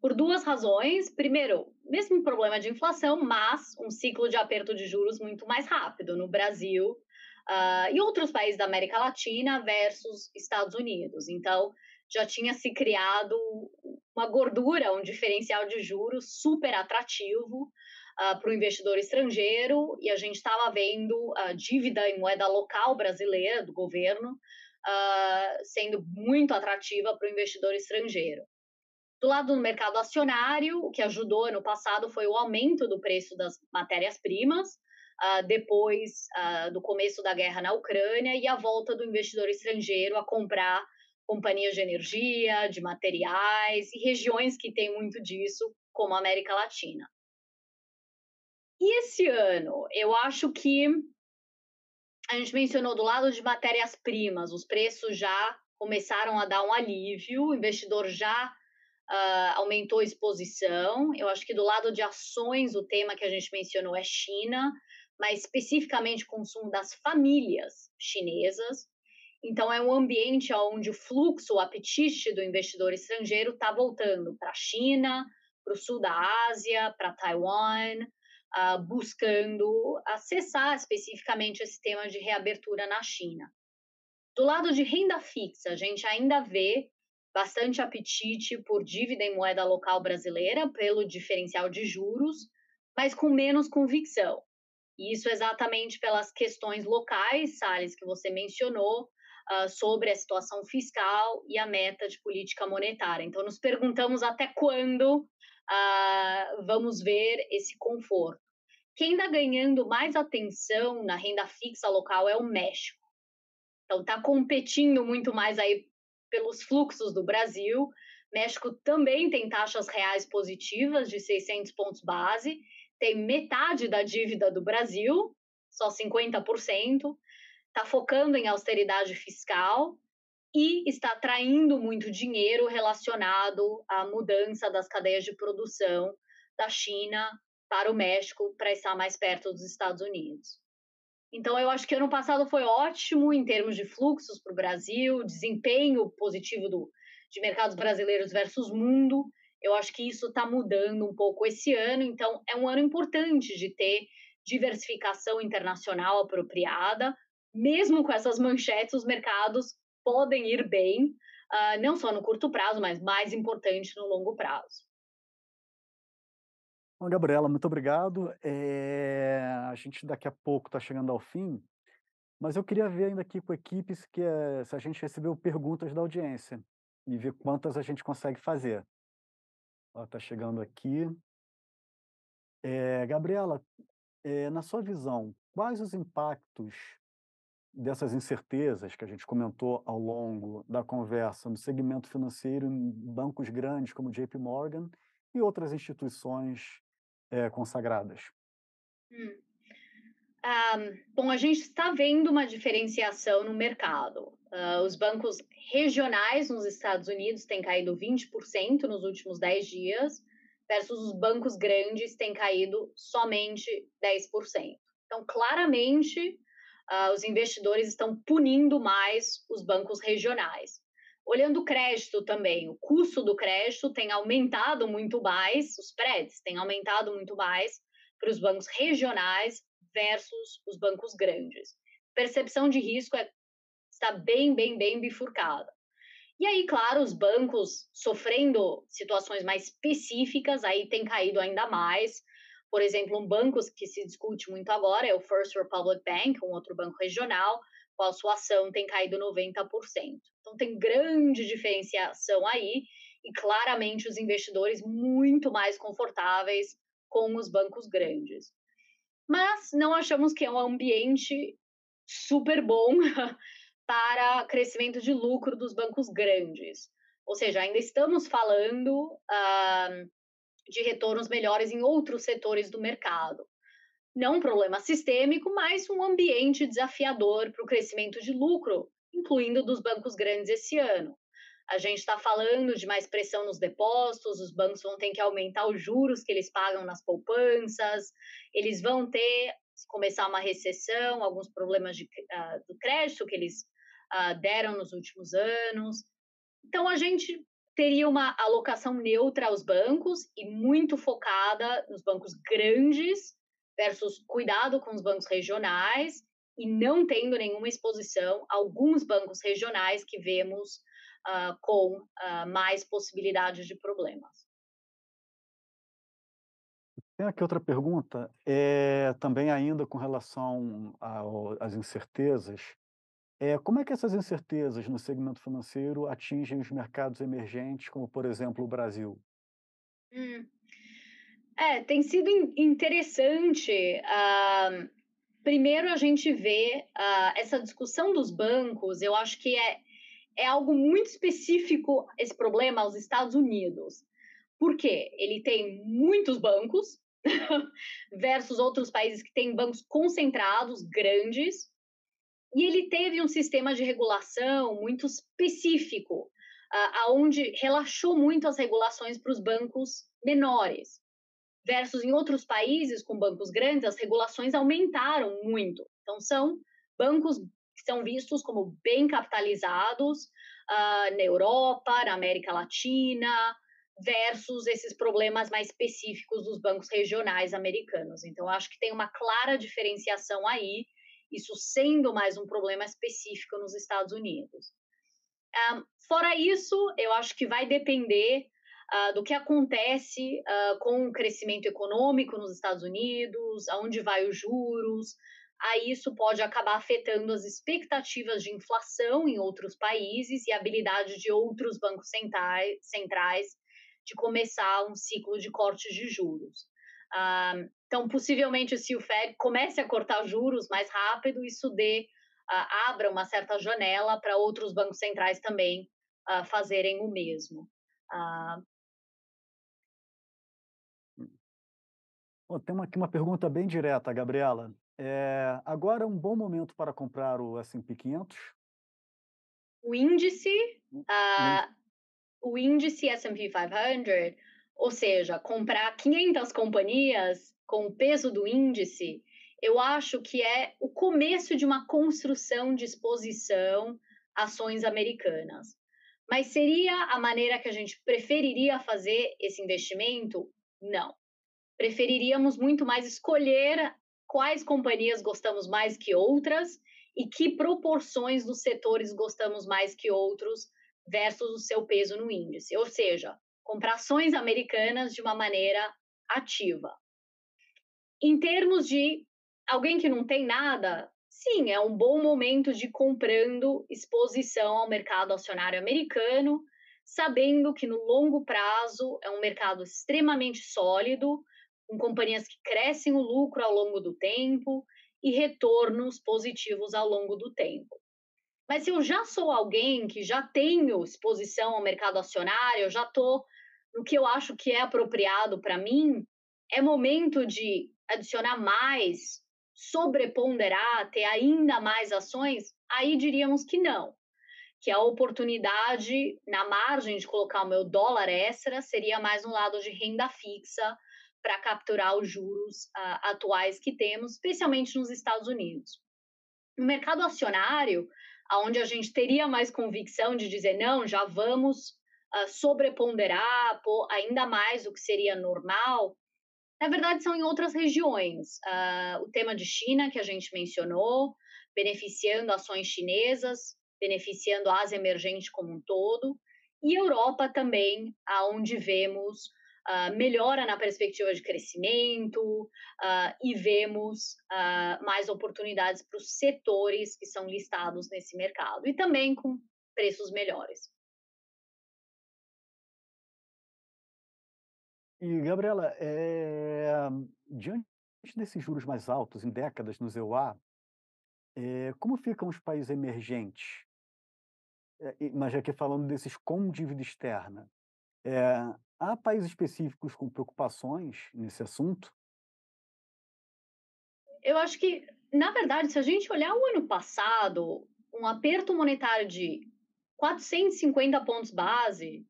por duas razões. Primeiro, mesmo problema de inflação, mas um ciclo de aperto de juros muito mais rápido no Brasil uh, e outros países da América Latina versus Estados Unidos. Então, já tinha se criado uma gordura, um diferencial de juros super atrativo uh, para o investidor estrangeiro e a gente estava vendo a dívida em moeda local brasileira do governo uh, sendo muito atrativa para o investidor estrangeiro. Do lado do mercado acionário, o que ajudou no passado foi o aumento do preço das matérias-primas, uh, depois uh, do começo da guerra na Ucrânia e a volta do investidor estrangeiro a comprar companhias de energia, de materiais e regiões que têm muito disso, como a América Latina. E esse ano, eu acho que a gente mencionou do lado de matérias-primas, os preços já começaram a dar um alívio, o investidor já uh, aumentou a exposição. Eu acho que do lado de ações, o tema que a gente mencionou é China, mas especificamente consumo das famílias chinesas. Então, é um ambiente onde o fluxo, o apetite do investidor estrangeiro está voltando para a China, para o sul da Ásia, para Taiwan, buscando acessar especificamente esse tema de reabertura na China. Do lado de renda fixa, a gente ainda vê bastante apetite por dívida em moeda local brasileira, pelo diferencial de juros, mas com menos convicção. E isso exatamente pelas questões locais, Salles, que você mencionou, uh, sobre a situação fiscal e a meta de política monetária. Então, nos perguntamos até quando uh, vamos ver esse conforto. Quem está ganhando mais atenção na renda fixa local é o México. Então, está competindo muito mais aí pelos fluxos do Brasil. México também tem taxas reais positivas de 600 pontos base, tem metade da dívida do Brasil, só 50%, está focando em austeridade fiscal e está atraindo muito dinheiro relacionado à mudança das cadeias de produção da China para o México para estar mais perto dos Estados Unidos. Então, eu acho que ano passado foi ótimo em termos de fluxos para o Brasil, desempenho positivo do, de mercados brasileiros versus mundo. Eu acho que isso está mudando um pouco esse ano. Então, é um ano importante de ter diversificação internacional apropriada. Mesmo com essas manchetes, os mercados podem ir bem, uh, não só no curto prazo, mas mais importante no longo prazo. Bom, Gabriela, muito obrigado. É, a gente daqui a pouco está chegando ao fim, mas eu queria ver ainda aqui com a equipe se, que, é, se a gente recebeu perguntas da audiência e ver quantas a gente consegue fazer. Está chegando aqui. É, Gabriela, na sua visão, quais os impactos dessas incertezas que a gente comentou ao longo da conversa no segmento financeiro em bancos grandes como JP Morgan e outras instituições é, consagradas? Hum. Um, bom, a gente está vendo uma diferenciação no mercado. Uh, os bancos regionais nos Estados Unidos têm caído 20% nos últimos 10 dias, versus os bancos grandes têm caído somente 10%. Então, claramente, uh, os investidores estão punindo mais os bancos regionais. Olhando o crédito também, o custo do crédito tem aumentado muito mais, os prédios têm aumentado muito mais para os bancos regionais versus os bancos grandes. Percepção de risco é, está bem, bem, bem bifurcada. E aí, claro, os bancos sofrendo situações mais específicas, aí tem caído ainda mais. Por exemplo, um banco que se discute muito agora é o First Republic Bank, um outro banco regional, qual sua ação tem caído 90%. Então, tem grande diferenciação aí e claramente os investidores muito mais confortáveis com os bancos grandes. Mas não achamos que é um ambiente super bom para crescimento de lucro dos bancos grandes. Ou seja, ainda estamos falando uh, de retornos melhores em outros setores do mercado não um problema sistêmico, mas um ambiente desafiador para o crescimento de lucro, incluindo dos bancos grandes esse ano. A gente está falando de mais pressão nos depósitos, os bancos vão ter que aumentar os juros que eles pagam nas poupanças, eles vão ter, começar uma recessão, alguns problemas de, uh, do crédito que eles uh, deram nos últimos anos. Então, a gente teria uma alocação neutra aos bancos e muito focada nos bancos grandes versus cuidado com os bancos regionais e não tendo nenhuma exposição a alguns bancos regionais que vemos uh, com uh, mais possibilidades de problemas. Tem aqui outra pergunta, é, também ainda com relação às incertezas. É, como é que essas incertezas no segmento financeiro atingem os mercados emergentes, como, por exemplo, o Brasil? Hum. É, tem sido interessante uh, primeiro a gente vê uh, essa discussão dos bancos, eu acho que é, é algo muito específico esse problema aos Estados Unidos. Por quê? Ele tem muitos bancos versus outros países que têm bancos concentrados, grandes, e ele teve um sistema de regulação muito específico, uh, aonde relaxou muito as regulações para os bancos menores versus em outros países com bancos grandes, as regulações aumentaram muito. Então, são bancos que são vistos como bem capitalizados uh, na Europa, na América Latina, versus esses problemas mais específicos dos bancos regionais americanos. Então, acho que tem uma clara diferenciação aí, isso sendo mais um problema específico nos Estados Unidos. Um, ah, fora isso, eu acho que vai depender uh, do que acontece uh, com o crescimento econômico nos Estados Unidos, aonde vai os juros. Aí isso pode acabar afetando as expectativas de inflação em outros países e a habilidade de outros bancos centrais, de começar um ciclo de cortes de juros. Uh, então, possivelmente, se o Fed comece a cortar juros mais rápido, isso dê, abra uma certa janela para outros bancos centrais também fazerem o mesmo. Oh, tem uma, aqui uma pergunta bem direta, Gabriela. É, agora é um bom momento para comprar o S&P 500? O índice, uh, o índice S&P 500, ou seja, comprar 500 companhias com o peso do índice, eu acho que é o começo de uma construção de exposição ações americanas. Mas seria a maneira que a gente preferiria fazer esse investimento? Não preferiríamos muito mais escolher quais companhias gostamos mais que outras e que proporções dos setores gostamos mais que outros versus o seu peso no índice. Ou seja, comprar ações americanas de uma maneira ativa. Em termos de alguém que não tem nada, sim, é um bom momento de comprando exposição ao mercado acionário americano, sabendo que no longo prazo é um mercado extremamente sólido, com companhias que crescem o lucro ao longo do tempo e retornos positivos ao longo do tempo. Mas se eu já sou alguém que já tenho exposição ao mercado acionário, eu já estou no que eu acho que é apropriado para mim, é momento de adicionar mais, sobreponderar, ter ainda mais ações? Aí diríamos que não. Que a oportunidade na margem de colocar o meu dólar extra seria mais um lado de renda fixa, para capturar os juros uh, atuais que temos, especialmente nos Estados Unidos. No mercado acionário, onde a gente teria mais convicção de dizer não, já vamos uh, sobreponderar pô, ainda mais o que seria normal, na verdade são em outras regiões. Uh, o tema de China, que a gente mencionou, beneficiando ações chinesas, beneficiando a Ásia emergente como um todo, e Europa também, aonde vemos uh, melhora na perspectiva de crescimento uh, e vemos uh, mais oportunidades para os setores que são listados nesse mercado e também com preços melhores. E, Gabriela, é... diante desses juros mais altos em décadas no EUA, é... como ficam os países emergentes? É, mas aqui falando desses com dívida externa, é, Há países específicos com preocupações nesse assunto? Eu acho que, na verdade, se a gente olhar o ano passado, um aperto monetário de 450 pontos base,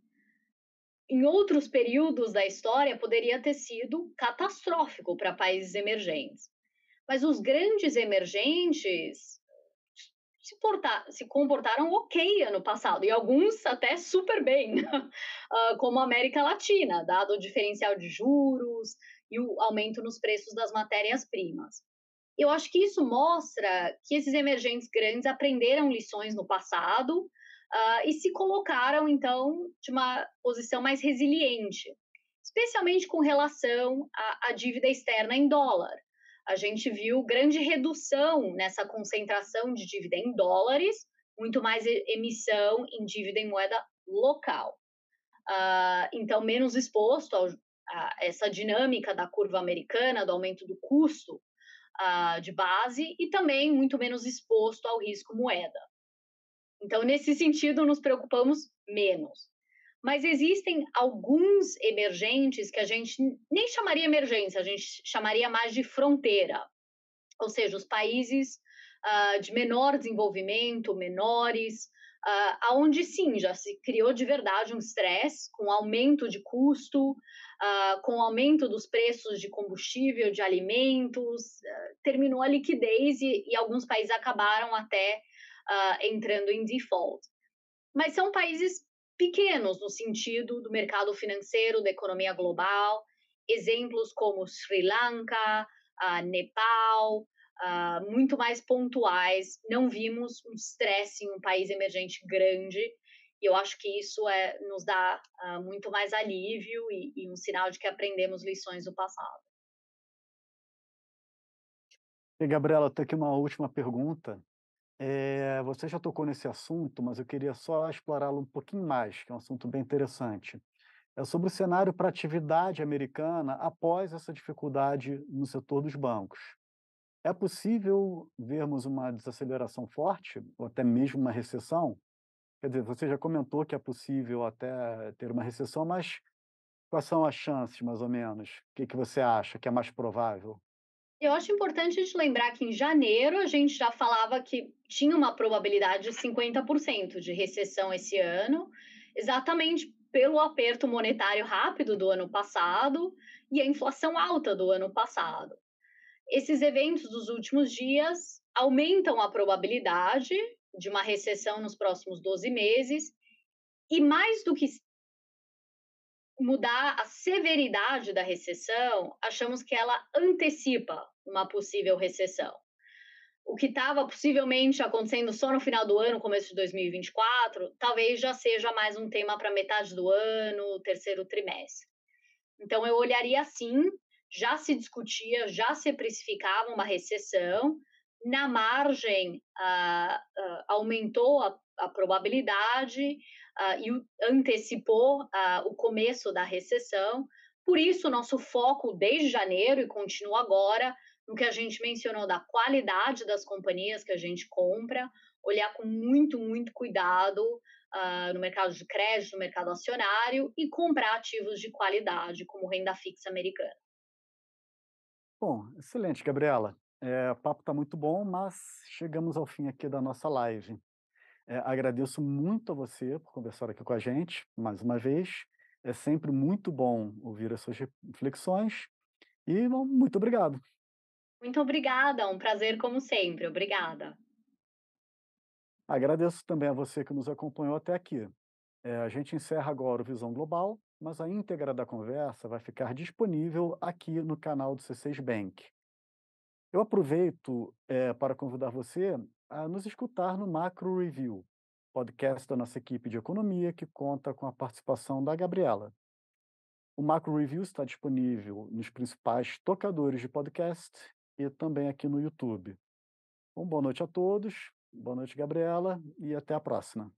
em outros períodos da história, poderia ter sido catastrófico para países emergentes. Mas os grandes emergentes se, portar, se comportaram ok ano passado, e alguns até super bem, uh, como a América Latina, dado o diferencial de juros e o aumento nos preços das matérias-primas. Eu acho que isso mostra que esses emergentes grandes aprenderam lições no passado uh, e se colocaram, então, de uma posição mais resiliente, especialmente com relação à, à dívida externa em dólar a gente viu grande redução nessa concentração de dívida em dólares, muito mais emissão em dívida em moeda local. Uh, então, menos exposto ao, a essa dinâmica da curva americana, do aumento do custo uh, de base e também muito menos exposto ao risco moeda. Então, nesse sentido, nos preocupamos menos. Mas existem alguns emergentes que a gente nem chamaria emergência, a gente chamaria mais de fronteira. Ou seja, os países uh, de menor desenvolvimento, menores, uh, aonde sim já se criou de verdade um estresse com aumento de custo, uh, com aumento dos preços de combustível, de alimentos, uh, terminou a liquidez e, e, alguns países acabaram até entrando em default. Mas são países pequenos no sentido do mercado financeiro, da economia global, exemplos como Sri Lanka, Nepal, uh, muito mais pontuais. Não vimos um estresse em um país emergente grande. E eu acho que isso é, nos dá uh, muito mais alívio e, e um sinal de que aprendemos lições do passado. E, Gabriela, tenho aqui uma última pergunta. É, você já tocou nesse assunto, mas eu queria só explorá-lo um pouquinho mais, que é um assunto bem interessante. É sobre o cenário para atividade americana após essa dificuldade no setor dos bancos. É possível vermos uma desaceleração forte, ou até mesmo uma recessão? Quer dizer, você já comentou que é possível até ter uma recessão, mas quais são as chances, mais ou menos? O que, que você acha que é mais provável? Eu acho importante a gente lembrar que em janeiro a gente já falava que tinha uma probabilidade de 50% de recessão esse ano, exatamente pelo aperto monetário rápido do ano passado e a inflação alta do ano passado. Esses eventos dos últimos dias aumentam a probabilidade de uma recessão nos próximos 12 meses, e mais do que mudar a severidade da recessão, achamos que ela antecipa uma possível recessão. O que estava possivelmente acontecendo só no final do ano, começo de 2024, talvez já seja mais um tema para metade do ano, terceiro trimestre. Então, eu olharia assim já se discutia, já se precificava uma recessão, na margem uh, uh, aumentou a, a probabilidade e antecipou o começo da recessão. Por isso, nosso foco desde janeiro e continua agora no que a gente mencionou da qualidade das companhias que a gente compra, olhar com muito, muito cuidado no mercado de crédito, no mercado acionário e comprar ativos de qualidade, como renda fixa americana. Bom, excelente, Gabriela. Eh, o papo está muito bom, mas chegamos ao fim aqui da nossa live. Eh, agradeço muito a você por conversar aqui com a gente, mais uma vez. É sempre muito bom ouvir as suas reflexões e bom, muito obrigado. Muito obrigada, um prazer como sempre. Obrigada. Agradeço também a você que nos acompanhou até aqui. Eh, a gente encerra agora o Visão Global mas a íntegra da conversa vai ficar disponível aqui no canal do C6 Bank. Eu aproveito eh, para convidar você a nos escutar no Macro Review, podcast da nossa equipe de economia que conta com a participação da Gabriela. O Macro Review está disponível nos principais tocadores de podcast e também aqui no YouTube. Uma boa noite a todos, boa noite, Gabriela, e até a próxima.